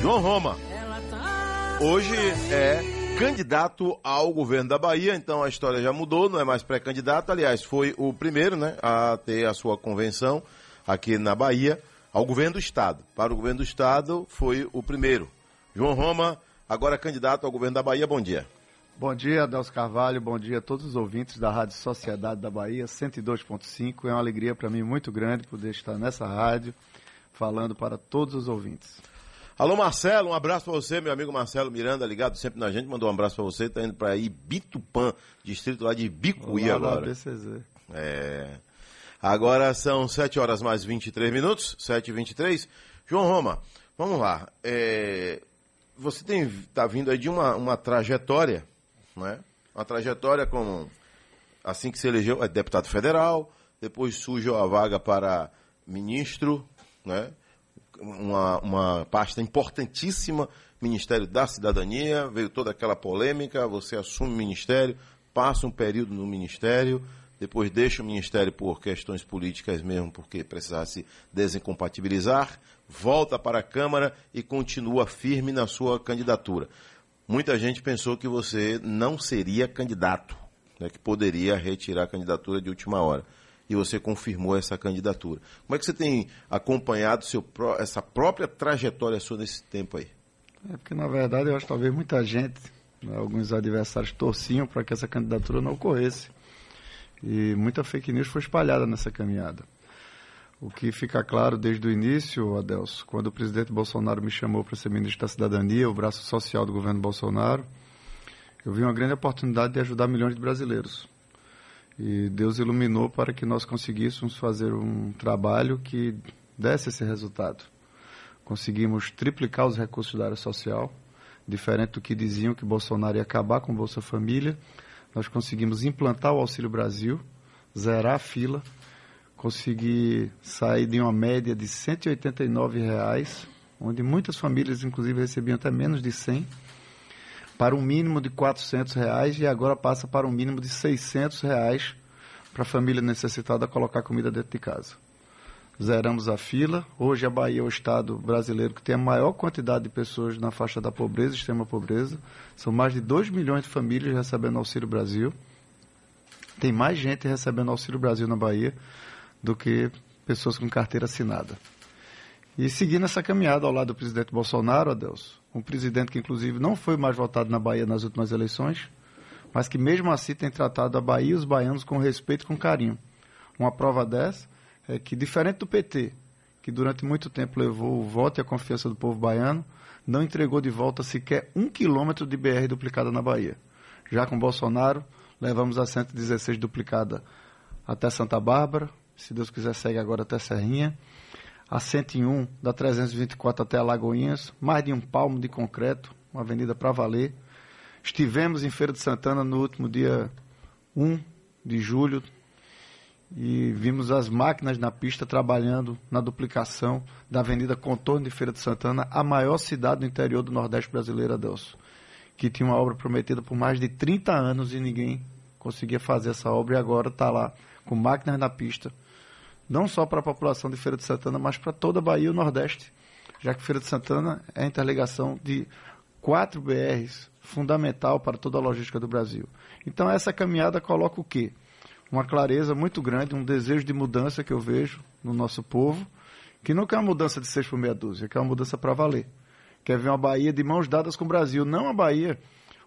João Roma, hoje é candidato ao governo da Bahia, então a história já mudou, não é mais pré-candidato, aliás, foi o primeiro né, a ter a sua convenção aqui na Bahia ao governo do Estado. Para o governo do Estado, foi o primeiro. João Roma, agora candidato ao governo da Bahia, bom dia. Bom dia, Adelso Carvalho, bom dia a todos os ouvintes da Rádio Sociedade da Bahia, 102.5. É uma alegria para mim muito grande poder estar nessa rádio, falando para todos os ouvintes. Alô Marcelo, um abraço para você, meu amigo Marcelo Miranda, ligado sempre na gente, mandou um abraço para você, tá indo para Ibitupã, distrito lá de Bicuí agora. BCZ. É. Agora são 7 horas mais 23 minutos, 7 e 23 João Roma, vamos lá. É, você tem tá vindo aí de uma, uma trajetória, né? Uma trajetória como assim que se elegeu, é deputado federal, depois surgiu a vaga para ministro, né? Uma, uma pasta importantíssima, Ministério da Cidadania, veio toda aquela polêmica, você assume o ministério, passa um período no ministério, depois deixa o ministério por questões políticas mesmo, porque precisava se desincompatibilizar, volta para a Câmara e continua firme na sua candidatura. Muita gente pensou que você não seria candidato, né, que poderia retirar a candidatura de última hora e você confirmou essa candidatura. Como é que você tem acompanhado seu, essa própria trajetória sua nesse tempo aí? É porque, na verdade, eu acho que talvez muita gente, né, alguns adversários torciam para que essa candidatura não ocorresse. E muita fake news foi espalhada nessa caminhada. O que fica claro desde o início, Adelso, quando o presidente Bolsonaro me chamou para ser ministro da Cidadania, o braço social do governo Bolsonaro, eu vi uma grande oportunidade de ajudar milhões de brasileiros. E Deus iluminou para que nós conseguíssemos fazer um trabalho que desse esse resultado. Conseguimos triplicar os recursos da área social, diferente do que diziam que Bolsonaro ia acabar com Bolsa Família. Nós conseguimos implantar o Auxílio Brasil, zerar a fila, conseguir sair de uma média de 189 reais, onde muitas famílias, inclusive, recebiam até menos de 100 para um mínimo de 400 reais e agora passa para um mínimo de 600 reais para a família necessitada colocar comida dentro de casa. Zeramos a fila. Hoje a Bahia é o estado brasileiro que tem a maior quantidade de pessoas na faixa da pobreza, extrema pobreza. São mais de 2 milhões de famílias recebendo Auxílio Brasil. Tem mais gente recebendo Auxílio Brasil na Bahia do que pessoas com carteira assinada. E seguindo essa caminhada ao lado do presidente Bolsonaro, Adelso, um presidente que inclusive não foi mais votado na Bahia nas últimas eleições, mas que mesmo assim tem tratado a Bahia e os baianos com respeito e com carinho. Uma prova dessa é que, diferente do PT, que durante muito tempo levou o voto e a confiança do povo baiano, não entregou de volta sequer um quilômetro de BR duplicada na Bahia. Já com Bolsonaro, levamos a 116 duplicada até Santa Bárbara, se Deus quiser segue agora até Serrinha, a 101 da 324 até Alagoinhas, mais de um palmo de concreto, uma avenida para valer. Estivemos em Feira de Santana no último dia 1 de julho e vimos as máquinas na pista trabalhando na duplicação da Avenida Contorno de Feira de Santana, a maior cidade do interior do Nordeste brasileiro, Adelso, que tinha uma obra prometida por mais de 30 anos e ninguém conseguia fazer essa obra e agora está lá com máquinas na pista não só para a população de Feira de Santana, mas para toda a Bahia e o Nordeste, já que Feira de Santana é a interligação de quatro BRs, fundamental para toda a logística do Brasil. Então essa caminhada coloca o quê? Uma clareza muito grande, um desejo de mudança que eu vejo no nosso povo, que não quer uma mudança de seis por meia dúzia, quer uma mudança para valer. Quer ver uma Bahia de mãos dadas com o Brasil, não uma Bahia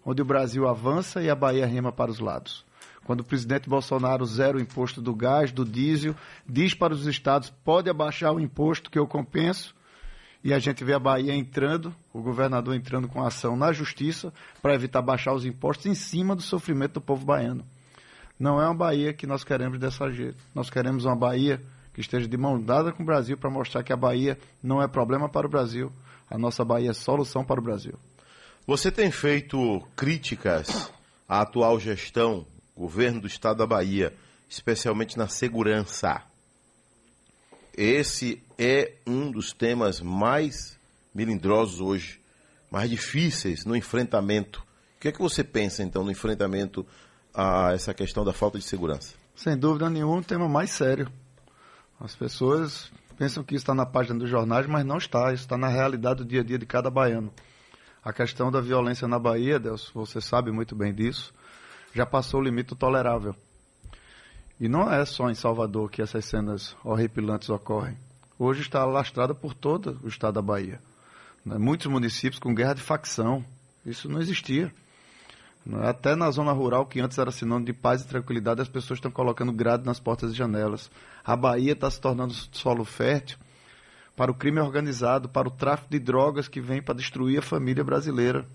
onde o Brasil avança e a Bahia rema para os lados. Quando o presidente Bolsonaro zera o imposto do gás, do diesel, diz para os estados, pode abaixar o imposto que eu compenso, e a gente vê a Bahia entrando, o governador entrando com ação na justiça para evitar baixar os impostos em cima do sofrimento do povo baiano. Não é uma Bahia que nós queremos dessa jeito. Nós queremos uma Bahia que esteja de mão dada com o Brasil para mostrar que a Bahia não é problema para o Brasil, a nossa Bahia é solução para o Brasil. Você tem feito críticas à atual gestão governo do estado da Bahia, especialmente na segurança. Esse é um dos temas mais melindrosos hoje, mais difíceis no enfrentamento. O que é que você pensa, então, no enfrentamento a essa questão da falta de segurança? Sem dúvida nenhuma, um tema mais sério. As pessoas pensam que isso está na página dos jornais, mas não está. Isso está na realidade do dia a dia de cada baiano. A questão da violência na Bahia, Deus, você sabe muito bem disso, já passou o limite tolerável. E não é só em Salvador que essas cenas horripilantes ocorrem. Hoje está alastrada por todo o estado da Bahia. Né? Muitos municípios com guerra de facção. Isso não existia. Né? Até na zona rural, que antes era sinônimo de paz e tranquilidade, as pessoas estão colocando grade nas portas e janelas. A Bahia está se tornando solo fértil para o crime organizado, para o tráfico de drogas que vem para destruir a família brasileira.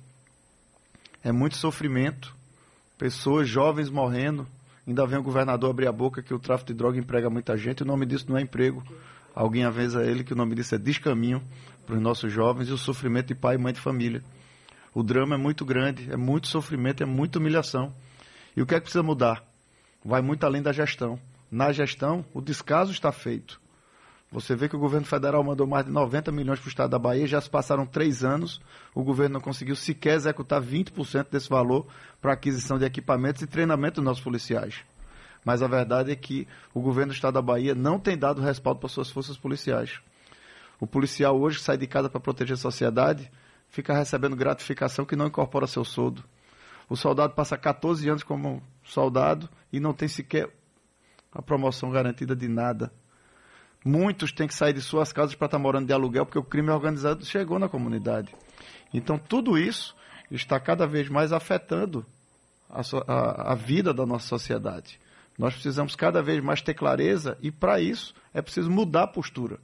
É muito sofrimento, pessoas jovens morrendo. Ainda vem o governador abrir a boca que o tráfico de droga emprega muita gente. O nome disso não é emprego. Alguém avisa ele que o nome disso é descaminho para os nossos jovens e o sofrimento de pai e mãe de família. O drama é muito grande, é muito sofrimento, é muita humilhação. E o que é que precisa mudar? Vai muito além da gestão. Na gestão, o descaso está feito. Você vê que o governo federal mandou mais de 90 milhões para o estado da Bahia, já se passaram três anos, o governo não conseguiu sequer executar 20% desse valor para aquisição de equipamentos e treinamento dos nossos policiais. Mas a verdade é que o governo do estado da Bahia não tem dado respaldo para suas forças policiais. O policial hoje que sai de casa para proteger a sociedade fica recebendo gratificação que não incorpora seu soldo. O soldado passa 14 anos como soldado e não tem sequer a promoção garantida de nada. Muitos têm que sair de suas casas para estar morando de aluguel porque o crime organizado chegou na comunidade. Então, tudo isso está cada vez mais afetando a, a, a vida da nossa sociedade. Nós precisamos cada vez mais ter clareza e, para isso, é preciso mudar a postura.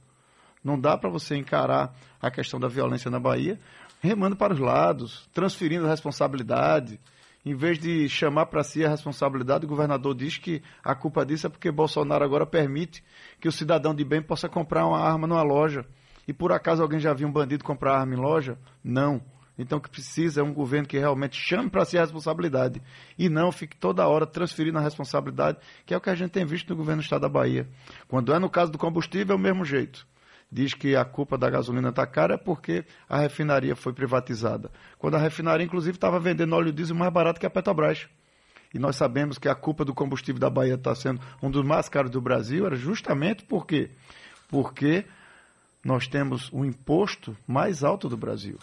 Não dá para você encarar a questão da violência na Bahia remando para os lados, transferindo responsabilidade, em vez de chamar para si a responsabilidade, o governador diz que a culpa disso é porque Bolsonaro agora permite que o cidadão de bem possa comprar uma arma numa loja. E por acaso alguém já viu um bandido comprar arma em loja? Não. Então o que precisa é um governo que realmente chame para si a responsabilidade e não fique toda hora transferindo a responsabilidade, que é o que a gente tem visto no governo do estado da Bahia. Quando é no caso do combustível, é o mesmo jeito diz que a culpa da gasolina está cara é porque a refinaria foi privatizada. Quando a refinaria, inclusive, estava vendendo óleo diesel mais barato que a Petrobras. E nós sabemos que a culpa do combustível da Bahia está sendo um dos mais caros do Brasil, era justamente por quê? Porque nós temos o imposto mais alto do Brasil.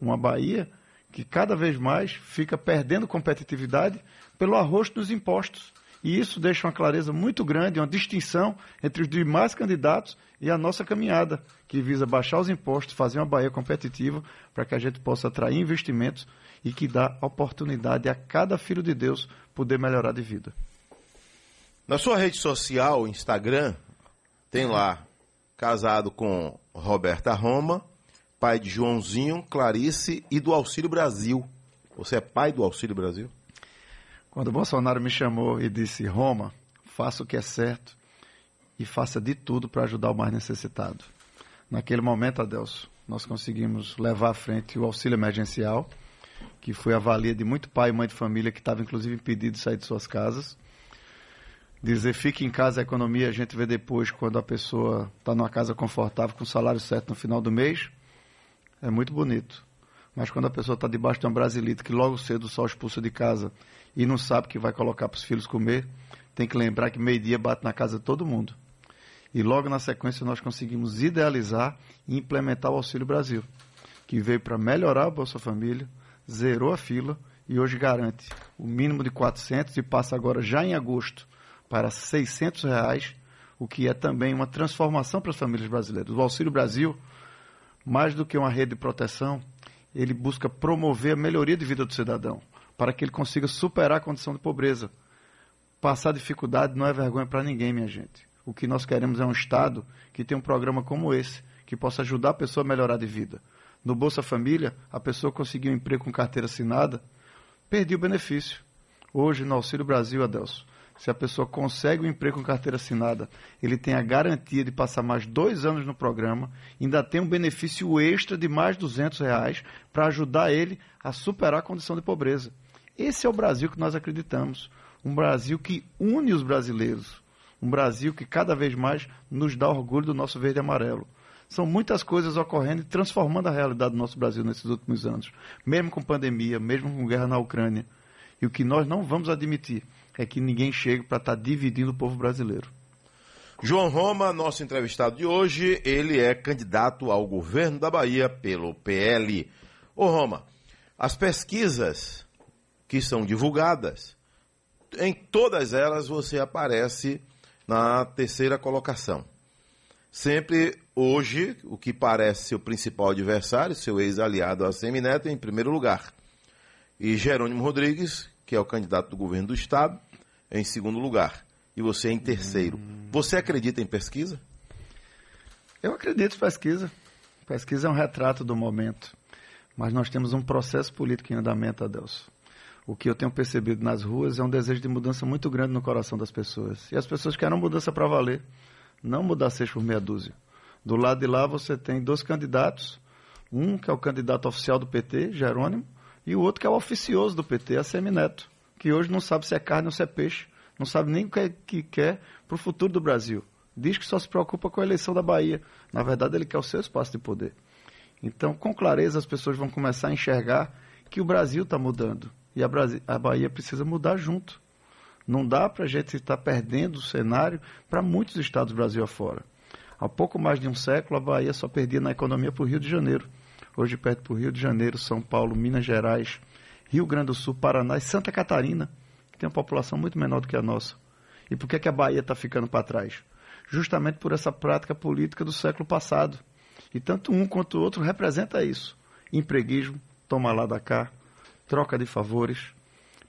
Uma Bahia que cada vez mais fica perdendo competitividade pelo arroz dos impostos. E isso deixa uma clareza muito grande, uma distinção entre os demais candidatos e a nossa caminhada, que visa baixar os impostos, fazer uma Bahia competitiva, para que a gente possa atrair investimentos e que dá oportunidade a cada filho de Deus poder melhorar de vida. Na sua rede social, Instagram, tem lá casado com Roberta Roma, pai de Joãozinho, Clarice e do Auxílio Brasil. Você é pai do Auxílio Brasil? Quando Bolsonaro me chamou e disse: Roma, faça o que é certo e faça de tudo para ajudar o mais necessitado. Naquele momento, Adelso, nós conseguimos levar à frente o auxílio emergencial, que foi a valia de muito pai e mãe de família que estava inclusive impedido de sair de suas casas. Dizer fique em casa a economia, a gente vê depois quando a pessoa está numa casa confortável, com o salário certo no final do mês, é muito bonito. Mas quando a pessoa está debaixo de um brasilito que logo cedo o sol expulsa de casa e não sabe que vai colocar para os filhos comer, tem que lembrar que meio-dia bate na casa de todo mundo. E logo na sequência nós conseguimos idealizar e implementar o Auxílio Brasil, que veio para melhorar a Bolsa Família, zerou a fila e hoje garante o mínimo de 400 e passa agora já em agosto para 600 reais, o que é também uma transformação para as famílias brasileiras. O Auxílio Brasil, mais do que uma rede de proteção, ele busca promover a melhoria de vida do cidadão para que ele consiga superar a condição de pobreza. Passar dificuldade não é vergonha para ninguém, minha gente. O que nós queremos é um Estado que tenha um programa como esse, que possa ajudar a pessoa a melhorar de vida. No Bolsa Família, a pessoa conseguiu um emprego com carteira assinada, perdeu o benefício. Hoje, no Auxílio Brasil, Adelso, se a pessoa consegue um emprego com carteira assinada, ele tem a garantia de passar mais dois anos no programa, ainda tem um benefício extra de mais 200 reais para ajudar ele a superar a condição de pobreza. Esse é o Brasil que nós acreditamos. Um Brasil que une os brasileiros. Um Brasil que cada vez mais nos dá orgulho do nosso verde e amarelo. São muitas coisas ocorrendo e transformando a realidade do nosso Brasil nesses últimos anos. Mesmo com pandemia, mesmo com guerra na Ucrânia. E o que nós não vamos admitir é que ninguém chegue para estar tá dividindo o povo brasileiro. João Roma, nosso entrevistado de hoje, ele é candidato ao governo da Bahia pelo PL. Ô Roma, as pesquisas que são divulgadas, em todas elas você aparece na terceira colocação. Sempre hoje, o que parece seu principal adversário, seu ex-aliado a Semineto, em primeiro lugar. E Jerônimo Rodrigues, que é o candidato do governo do Estado, em segundo lugar e você em terceiro. Você acredita em pesquisa? Eu acredito em pesquisa. Pesquisa é um retrato do momento. Mas nós temos um processo político em andamento, Adelso. O que eu tenho percebido nas ruas é um desejo de mudança muito grande no coração das pessoas. E as pessoas querem mudança para valer, não mudar seis por meia dúzia. Do lado de lá você tem dois candidatos, um que é o candidato oficial do PT, Jerônimo, e o outro que é o oficioso do PT, a Semineto, que hoje não sabe se é carne ou se é peixe não sabe nem o que, é que quer para o futuro do Brasil. Diz que só se preocupa com a eleição da Bahia. Na verdade, ele quer o seu espaço de poder. Então, com clareza, as pessoas vão começar a enxergar que o Brasil está mudando. E a, Brasi a Bahia precisa mudar junto. Não dá para a gente estar perdendo o cenário para muitos estados do Brasil afora. Há pouco mais de um século, a Bahia só perdia na economia para o Rio de Janeiro. Hoje perde para o Rio de Janeiro, São Paulo, Minas Gerais, Rio Grande do Sul, Paraná e Santa Catarina que tem uma população muito menor do que a nossa. E por que, que a Bahia está ficando para trás? Justamente por essa prática política do século passado. E tanto um quanto o outro representa isso. Empreguismo, toma lá da cá, troca de favores,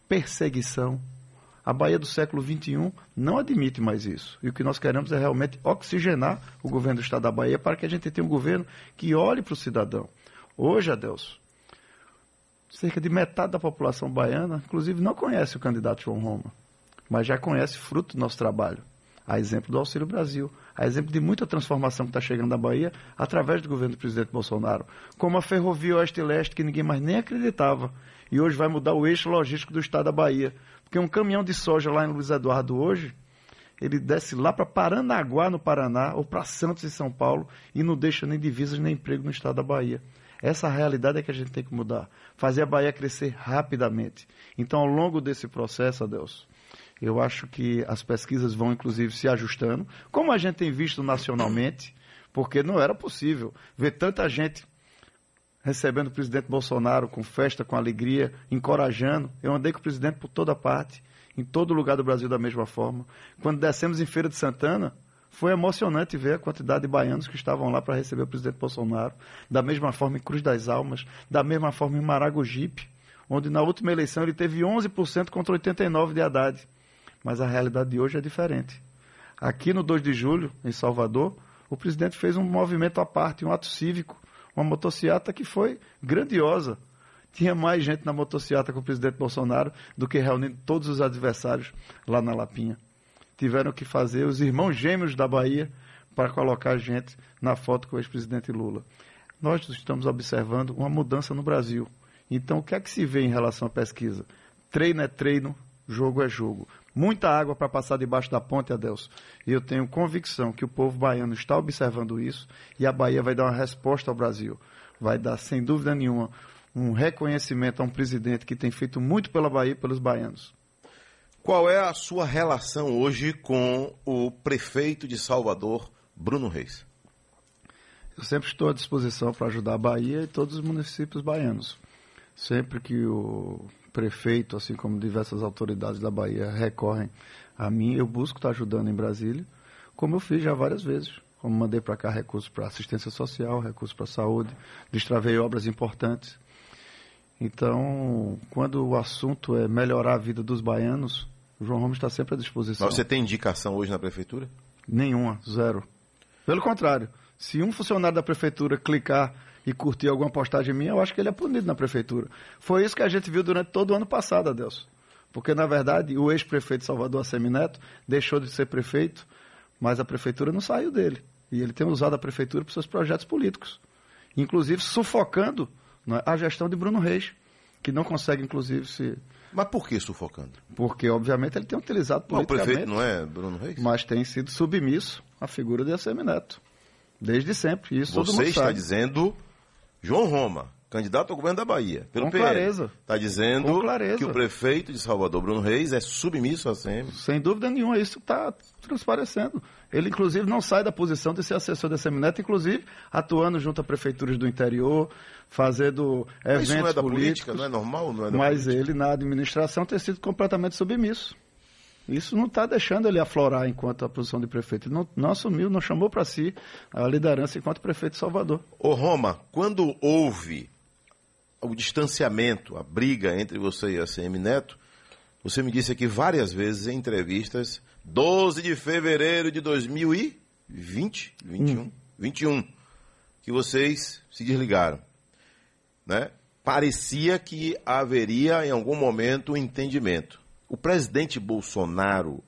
perseguição. A Bahia do século XXI não admite mais isso. E o que nós queremos é realmente oxigenar o governo do Estado da Bahia para que a gente tenha um governo que olhe para o cidadão. Hoje, Adelso, cerca de metade da população baiana, inclusive, não conhece o candidato João Roma, mas já conhece fruto do nosso trabalho. A exemplo do Auxílio Brasil, a exemplo de muita transformação que está chegando na Bahia através do governo do presidente Bolsonaro, como a ferrovia Oeste-Leste, que ninguém mais nem acreditava, e hoje vai mudar o eixo logístico do estado da Bahia. Porque um caminhão de soja lá em Luiz Eduardo hoje, ele desce lá para Paranaguá, no Paraná, ou para Santos, em São Paulo, e não deixa nem divisas nem emprego no estado da Bahia. Essa realidade é que a gente tem que mudar. Fazer a Bahia crescer rapidamente. Então, ao longo desse processo, Adelso, eu acho que as pesquisas vão, inclusive, se ajustando, como a gente tem visto nacionalmente, porque não era possível ver tanta gente recebendo o presidente Bolsonaro com festa, com alegria, encorajando. Eu andei com o presidente por toda parte, em todo lugar do Brasil da mesma forma. Quando descemos em Feira de Santana, foi emocionante ver a quantidade de baianos que estavam lá para receber o presidente Bolsonaro, da mesma forma em Cruz das Almas, da mesma forma em Maragogipe, onde na última eleição ele teve 11% contra 89% de Haddad. Mas a realidade de hoje é diferente. Aqui no 2 de julho, em Salvador, o presidente fez um movimento à parte, um ato cívico, uma motociata que foi grandiosa. Tinha mais gente na motociata com o presidente Bolsonaro do que reunindo todos os adversários lá na Lapinha tiveram que fazer os irmãos gêmeos da Bahia para colocar gente na foto com o ex-presidente Lula. Nós estamos observando uma mudança no Brasil. Então, o que é que se vê em relação à pesquisa? Treino é treino, jogo é jogo. Muita água para passar debaixo da ponte, Adelso. E eu tenho convicção que o povo baiano está observando isso e a Bahia vai dar uma resposta ao Brasil. Vai dar, sem dúvida nenhuma, um reconhecimento a um presidente que tem feito muito pela Bahia e pelos baianos. Qual é a sua relação hoje com o prefeito de Salvador, Bruno Reis? Eu sempre estou à disposição para ajudar a Bahia e todos os municípios baianos. Sempre que o prefeito, assim como diversas autoridades da Bahia, recorrem a mim, eu busco estar ajudando em Brasília, como eu fiz já várias vezes. Como mandei para cá recursos para assistência social, recursos para saúde, destravei obras importantes. Então, quando o assunto é melhorar a vida dos baianos, o João Ramos está sempre à disposição. Mas você tem indicação hoje na prefeitura? Nenhuma, zero. Pelo contrário, se um funcionário da prefeitura clicar e curtir alguma postagem minha, eu acho que ele é punido na prefeitura. Foi isso que a gente viu durante todo o ano passado, Adelson. Porque, na verdade, o ex-prefeito Salvador, Assemineto, deixou de ser prefeito, mas a prefeitura não saiu dele. E ele tem usado a prefeitura para seus projetos políticos. Inclusive sufocando né, a gestão de Bruno Reis, que não consegue, inclusive, se mas por que sufocando? Porque, obviamente, ele tem utilizado politicamente... O prefeito não é Bruno Reis? Mas tem sido submisso à figura de Assemineto. Desde sempre. Isso Você está sabe. dizendo João Roma, candidato ao governo da Bahia, pelo Com PL. clareza. Está dizendo que o prefeito de Salvador, Bruno Reis, é submisso à SEMI. Sem dúvida nenhuma, isso está transparecendo. Ele, inclusive, não sai da posição de ser assessor da Semineto, inclusive atuando junto a prefeituras do interior, fazendo eventos Isso não é da política, não é normal? Não é mas política. ele, na administração, tem sido completamente submisso. Isso não está deixando ele aflorar enquanto a posição de prefeito. Ele não, não assumiu, não chamou para si a liderança enquanto prefeito de Salvador. Ô Roma, quando houve o distanciamento, a briga entre você e a CM Neto, você me disse aqui várias vezes em entrevistas, 12 de fevereiro de 2020, 21, hum. 21, que vocês se desligaram, né? Parecia que haveria em algum momento um entendimento. O presidente Bolsonaro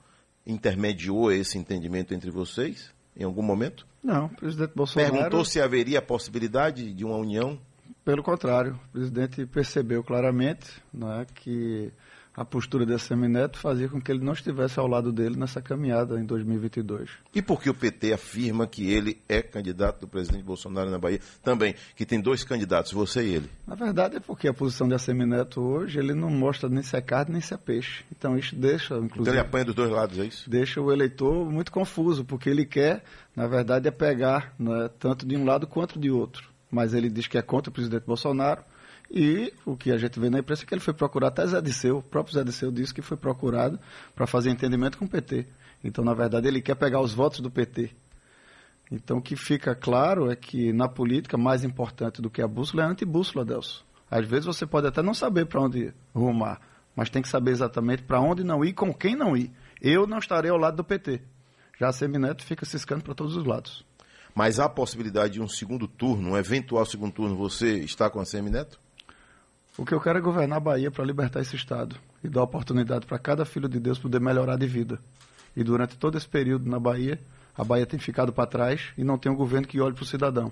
intermediou esse entendimento entre vocês em algum momento? Não, o presidente Bolsonaro. Perguntou se haveria a possibilidade de uma união? Pelo contrário, o presidente percebeu claramente né, que a postura de Semineto fazia com que ele não estivesse ao lado dele nessa caminhada em 2022. E por que o PT afirma que ele é candidato do presidente Bolsonaro na Bahia? Também, que tem dois candidatos, você e ele. Na verdade é porque a posição de Semineto hoje, ele não mostra nem se é carne nem se é peixe. Então isso deixa, inclusive... Então ele apanha dos dois lados, é isso? Deixa o eleitor muito confuso, porque ele quer, na verdade, é pegar né, tanto de um lado quanto de outro. Mas ele diz que é contra o presidente Bolsonaro, e o que a gente vê na imprensa é que ele foi procurar até Zé Disseu, o próprio Zé Disseu disse que foi procurado para fazer entendimento com o PT. Então, na verdade, ele quer pegar os votos do PT. Então, o que fica claro é que na política, mais importante do que a bússola é a antibússola, Delso. Às vezes você pode até não saber para onde rumar, mas tem que saber exatamente para onde não ir, com quem não ir. Eu não estarei ao lado do PT. Já a Semineto fica ciscando para todos os lados. Mas há possibilidade de um segundo turno, um eventual segundo turno, você está com a Semineto? O que eu quero é governar a Bahia para libertar esse Estado e dar oportunidade para cada filho de Deus poder melhorar de vida. E durante todo esse período na Bahia, a Bahia tem ficado para trás e não tem um governo que olhe para o cidadão.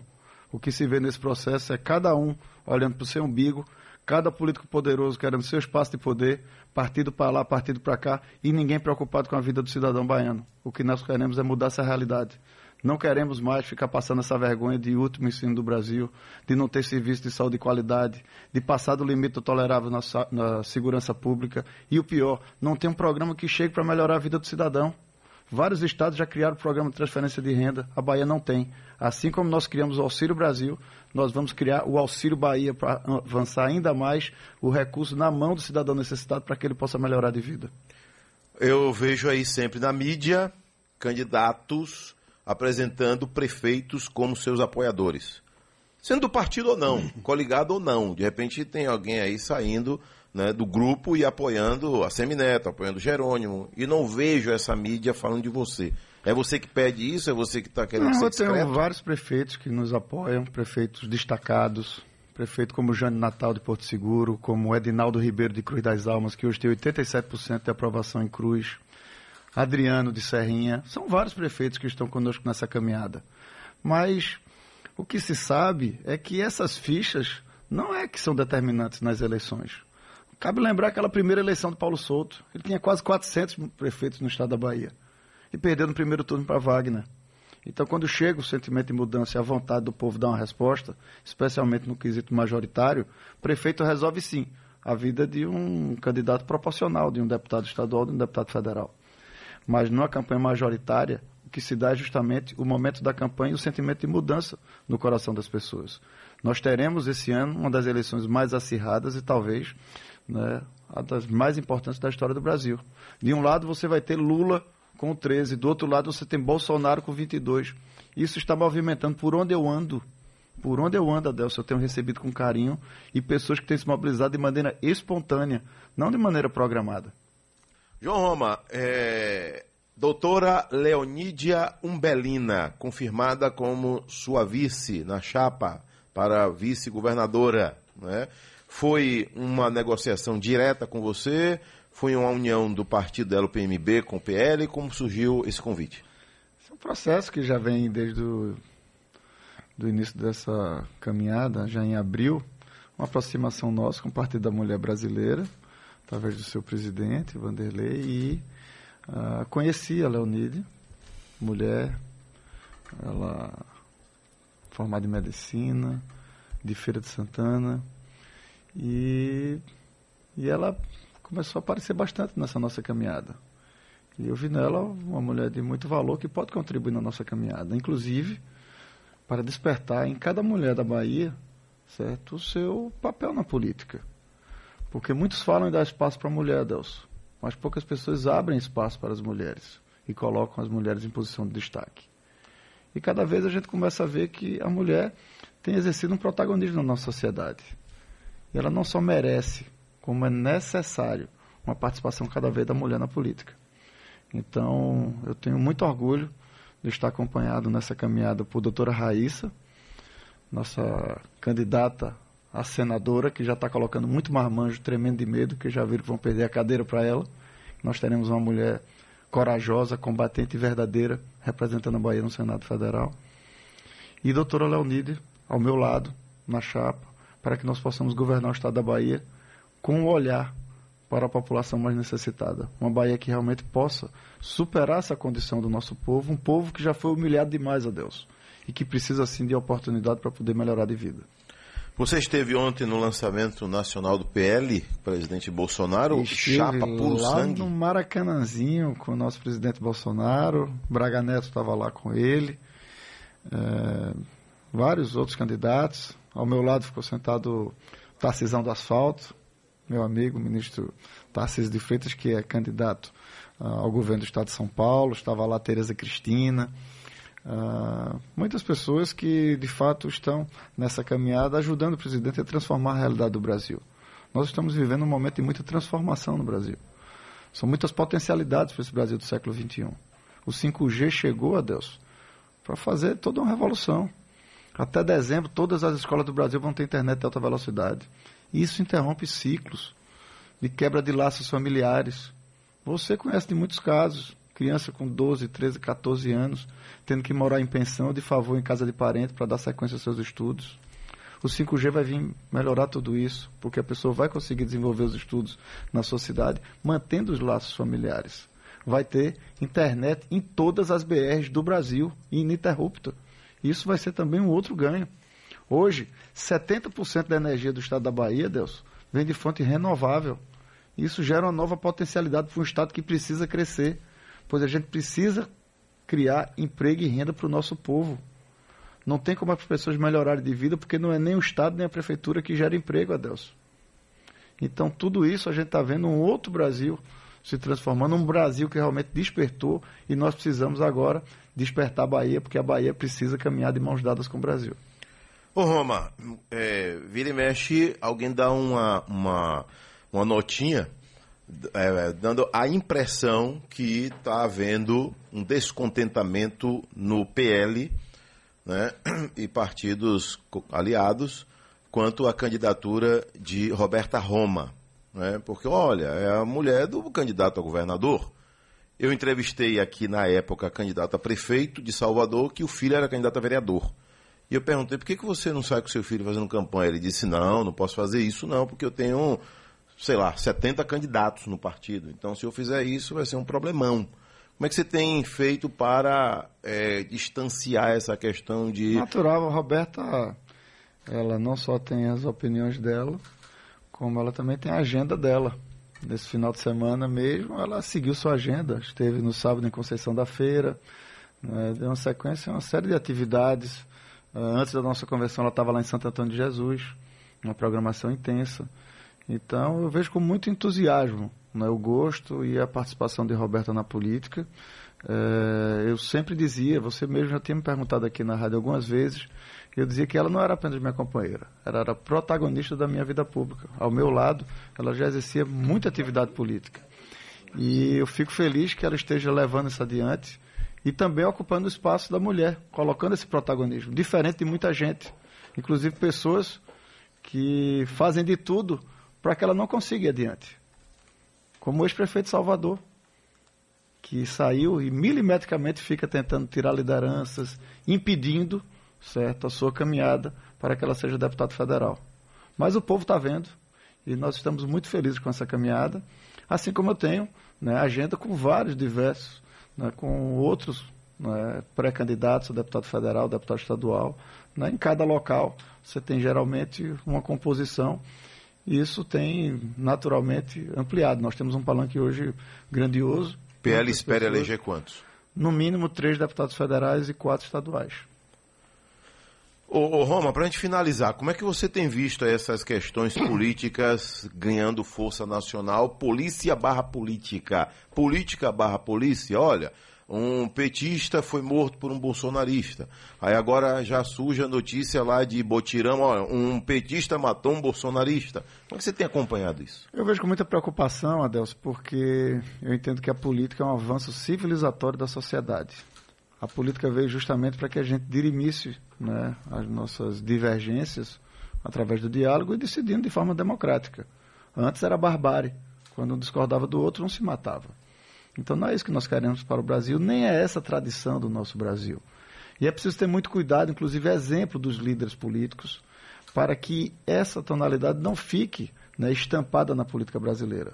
O que se vê nesse processo é cada um olhando para o seu umbigo, cada político poderoso querendo seu espaço de poder, partido para lá, partido para cá, e ninguém preocupado com a vida do cidadão baiano. O que nós queremos é mudar essa realidade. Não queremos mais ficar passando essa vergonha de último ensino do Brasil, de não ter serviço de saúde de qualidade, de passar do limite tolerável na, na segurança pública. E o pior, não tem um programa que chegue para melhorar a vida do cidadão. Vários estados já criaram o programa de transferência de renda, a Bahia não tem. Assim como nós criamos o Auxílio Brasil, nós vamos criar o Auxílio Bahia para avançar ainda mais o recurso na mão do cidadão necessitado para que ele possa melhorar de vida. Eu vejo aí sempre na mídia candidatos apresentando prefeitos como seus apoiadores. Sendo do partido ou não, coligado ou não. De repente tem alguém aí saindo né, do grupo e apoiando a Semineto, apoiando o Jerônimo. E não vejo essa mídia falando de você. É você que pede isso? É você que está querendo não, ser discreto? Eu tenho vários prefeitos que nos apoiam, prefeitos destacados, prefeito como Jane Natal de Porto Seguro, como Edinaldo Ribeiro de Cruz das Almas, que hoje tem 87% de aprovação em Cruz. Adriano de Serrinha. São vários prefeitos que estão conosco nessa caminhada. Mas o que se sabe é que essas fichas não é que são determinantes nas eleições. Cabe lembrar aquela primeira eleição de Paulo Souto. Ele tinha quase 400 prefeitos no estado da Bahia. E perdeu no primeiro turno para Wagner. Então, quando chega o sentimento de mudança e a vontade do povo dar uma resposta, especialmente no quesito majoritário, o prefeito resolve sim a vida de um candidato proporcional, de um deputado estadual, de um deputado federal. Mas numa campanha majoritária, o que se dá é justamente o momento da campanha e o sentimento de mudança no coração das pessoas. Nós teremos esse ano uma das eleições mais acirradas e talvez né, a das mais importantes da história do Brasil. De um lado você vai ter Lula com 13, do outro lado você tem Bolsonaro com 22. Isso está movimentando por onde eu ando. Por onde eu ando, Adelson, eu tenho recebido com carinho e pessoas que têm se mobilizado de maneira espontânea, não de maneira programada. João Roma, é, doutora Leonídia Umbelina, confirmada como sua vice na chapa para vice-governadora, né? Foi uma negociação direta com você? Foi uma união do partido dela, o PMB, com o PL? Como surgiu esse convite? Esse é um processo que já vem desde o do início dessa caminhada, já em abril, uma aproximação nossa com o Partido da Mulher Brasileira, através do seu presidente, Vanderlei, e uh, conheci a Leonide, mulher, ela formada em medicina, de Feira de Santana, e, e ela começou a aparecer bastante nessa nossa caminhada. E eu vi nela uma mulher de muito valor que pode contribuir na nossa caminhada, inclusive para despertar em cada mulher da Bahia, certo, o seu papel na política. Porque muitos falam em dar espaço para a mulher, Deus, mas poucas pessoas abrem espaço para as mulheres e colocam as mulheres em posição de destaque. E cada vez a gente começa a ver que a mulher tem exercido um protagonismo na nossa sociedade. E ela não só merece, como é necessário, uma participação cada vez da mulher na política. Então, eu tenho muito orgulho de estar acompanhado nessa caminhada por doutora Raíssa, nossa candidata a senadora, que já está colocando muito marmanjo, tremendo de medo, que já viram que vão perder a cadeira para ela. Nós teremos uma mulher corajosa, combatente e verdadeira, representando a Bahia no Senado Federal. E doutora Leonide, ao meu lado, na chapa, para que nós possamos governar o Estado da Bahia com um olhar para a população mais necessitada. Uma Bahia que realmente possa superar essa condição do nosso povo, um povo que já foi humilhado demais a Deus e que precisa, sim, de oportunidade para poder melhorar de vida. Você esteve ontem no lançamento nacional do PL, presidente Bolsonaro, Estive chapa puro lá sangue? no Maracanãzinho com o nosso presidente Bolsonaro, Braga Neto estava lá com ele, é, vários outros candidatos. Ao meu lado ficou sentado Tarcisão do Asfalto, meu amigo, ministro Tarcísio de Freitas, que é candidato uh, ao governo do Estado de São Paulo, estava lá Tereza Cristina, uh, muitas pessoas que de fato estão nessa caminhada ajudando o presidente a transformar a realidade do Brasil. Nós estamos vivendo um momento de muita transformação no Brasil. São muitas potencialidades para esse Brasil do século XXI. O 5G chegou a Deus para fazer toda uma revolução. Até dezembro, todas as escolas do Brasil vão ter internet de alta velocidade. Isso interrompe ciclos de quebra de laços familiares. Você conhece de muitos casos, criança com 12, 13, 14 anos, tendo que morar em pensão de favor em casa de parente para dar sequência aos seus estudos. O 5G vai vir melhorar tudo isso, porque a pessoa vai conseguir desenvolver os estudos na sua cidade, mantendo os laços familiares. Vai ter internet em todas as BRs do Brasil, ininterrupta. Isso vai ser também um outro ganho. Hoje, 70% da energia do estado da Bahia, Deus, vem de fonte renovável. Isso gera uma nova potencialidade para um estado que precisa crescer, pois a gente precisa criar emprego e renda para o nosso povo. Não tem como as pessoas melhorarem de vida, porque não é nem o Estado nem a Prefeitura que gera emprego, Adelson. Então, tudo isso a gente está vendo um outro Brasil se transformando, um Brasil que realmente despertou e nós precisamos agora despertar a Bahia, porque a Bahia precisa caminhar de mãos dadas com o Brasil. Ô Roma, é, vira e mexe, alguém dá uma, uma, uma notinha é, dando a impressão que está havendo um descontentamento no PL né, e partidos aliados quanto à candidatura de Roberta Roma. Né, porque, olha, é a mulher do candidato a governador. Eu entrevistei aqui na época a candidata a prefeito de Salvador, que o filho era candidato a vereador. E eu perguntei, por que, que você não sai com seu filho fazendo campanha? Ele disse, não, não posso fazer isso não, porque eu tenho, sei lá, 70 candidatos no partido. Então, se eu fizer isso, vai ser um problemão. Como é que você tem feito para é, distanciar essa questão de... Natural, a Roberta, ela não só tem as opiniões dela, como ela também tem a agenda dela. Nesse final de semana mesmo, ela seguiu sua agenda. Esteve no sábado em Conceição da Feira, né, deu uma sequência, uma série de atividades ah, antes da nossa conversão, ela estava lá em Santo Antônio de Jesus, uma programação intensa. Então, eu vejo com muito entusiasmo né, o gosto e a participação de Roberta na política. É, eu sempre dizia, você mesmo já tinha me perguntado aqui na rádio algumas vezes, eu dizia que ela não era apenas minha companheira, ela era protagonista da minha vida pública. Ao meu lado, ela já exercia muita atividade política. E eu fico feliz que ela esteja levando isso adiante e também ocupando o espaço da mulher, colocando esse protagonismo, diferente de muita gente, inclusive pessoas que fazem de tudo para que ela não consiga ir adiante. Como o ex-prefeito Salvador, que saiu e milimetricamente fica tentando tirar lideranças, impedindo certo, a sua caminhada para que ela seja deputado federal. Mas o povo está vendo e nós estamos muito felizes com essa caminhada, assim como eu tenho né, agenda com vários diversos né, com outros né, pré-candidatos a deputado federal, deputado estadual. Né, em cada local você tem geralmente uma composição e isso tem naturalmente ampliado. Nós temos um palanque hoje grandioso PL espera pessoas, eleger quantos? No mínimo três deputados federais e quatro estaduais. Ô, ô Roma, para a gente finalizar, como é que você tem visto essas questões políticas ganhando força nacional? Polícia barra política, política barra polícia, olha, um petista foi morto por um bolsonarista. Aí agora já surge a notícia lá de Botirão, olha, um petista matou um bolsonarista. Como é você tem acompanhado isso? Eu vejo com muita preocupação, Adelso, porque eu entendo que a política é um avanço civilizatório da sociedade. A política veio justamente para que a gente dirimisse né, as nossas divergências através do diálogo e decidindo de forma democrática. Antes era barbárie. Quando um discordava do outro, não se matava. Então não é isso que nós queremos para o Brasil, nem é essa a tradição do nosso Brasil. E é preciso ter muito cuidado, inclusive exemplo dos líderes políticos, para que essa tonalidade não fique né, estampada na política brasileira.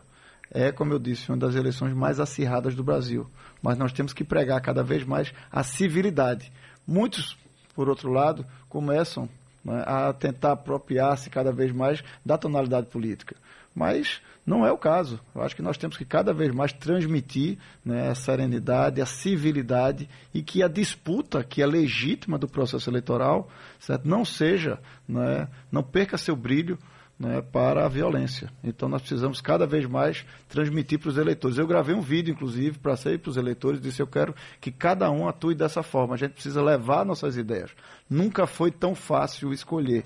É, como eu disse, uma das eleições mais acirradas do Brasil. Mas nós temos que pregar cada vez mais a civilidade. Muitos, por outro lado, começam né, a tentar apropriar-se cada vez mais da tonalidade política. Mas não é o caso. Eu acho que nós temos que cada vez mais transmitir né, a serenidade, a civilidade e que a disputa que é legítima do processo eleitoral certo? não seja, né, não perca seu brilho né, para a violência. Então nós precisamos cada vez mais transmitir para os eleitores. Eu gravei um vídeo, inclusive, para sair para os eleitores, disse eu quero que cada um atue dessa forma. A gente precisa levar nossas ideias. Nunca foi tão fácil escolher,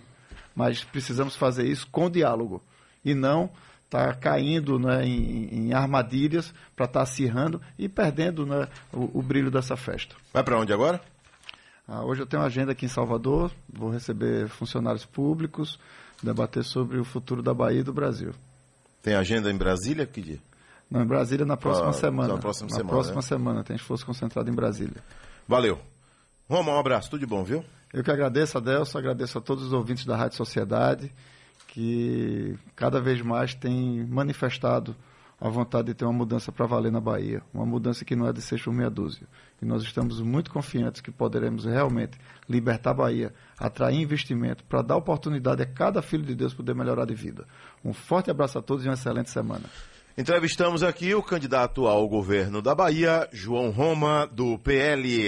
mas precisamos fazer isso com diálogo e não estar tá caindo né, em, em, armadilhas para estar tá acirrando e perdendo né, o, o, brilho dessa festa. Vai para onde agora? Ah, hoje eu tenho uma agenda aqui em Salvador, vou receber funcionários públicos, debater sobre o futuro da Bahia e do Brasil. Tem agenda em Brasília? Que dia? Não, em Brasília na próxima ah, semana. Na próxima na semana. próxima né? semana, tem esforço concentrado em Brasília. Valeu. Roma, um abraço, tudo de bom, viu? Eu que agradeço, Adelso, agradeço a todos os ouvintes da Rádio Sociedade que cada vez mais tem manifestado a vontade de ter uma mudança para valer na Bahia, uma mudança que não é de seis por meia dúzia. E nós estamos muito confiantes que poderemos realmente libertar a Bahia, atrair investimento, para dar oportunidade a cada filho de Deus poder melhorar de vida. Um forte abraço a todos e uma excelente semana. Entrevistamos aqui o candidato ao governo da Bahia, João Roma, do PL.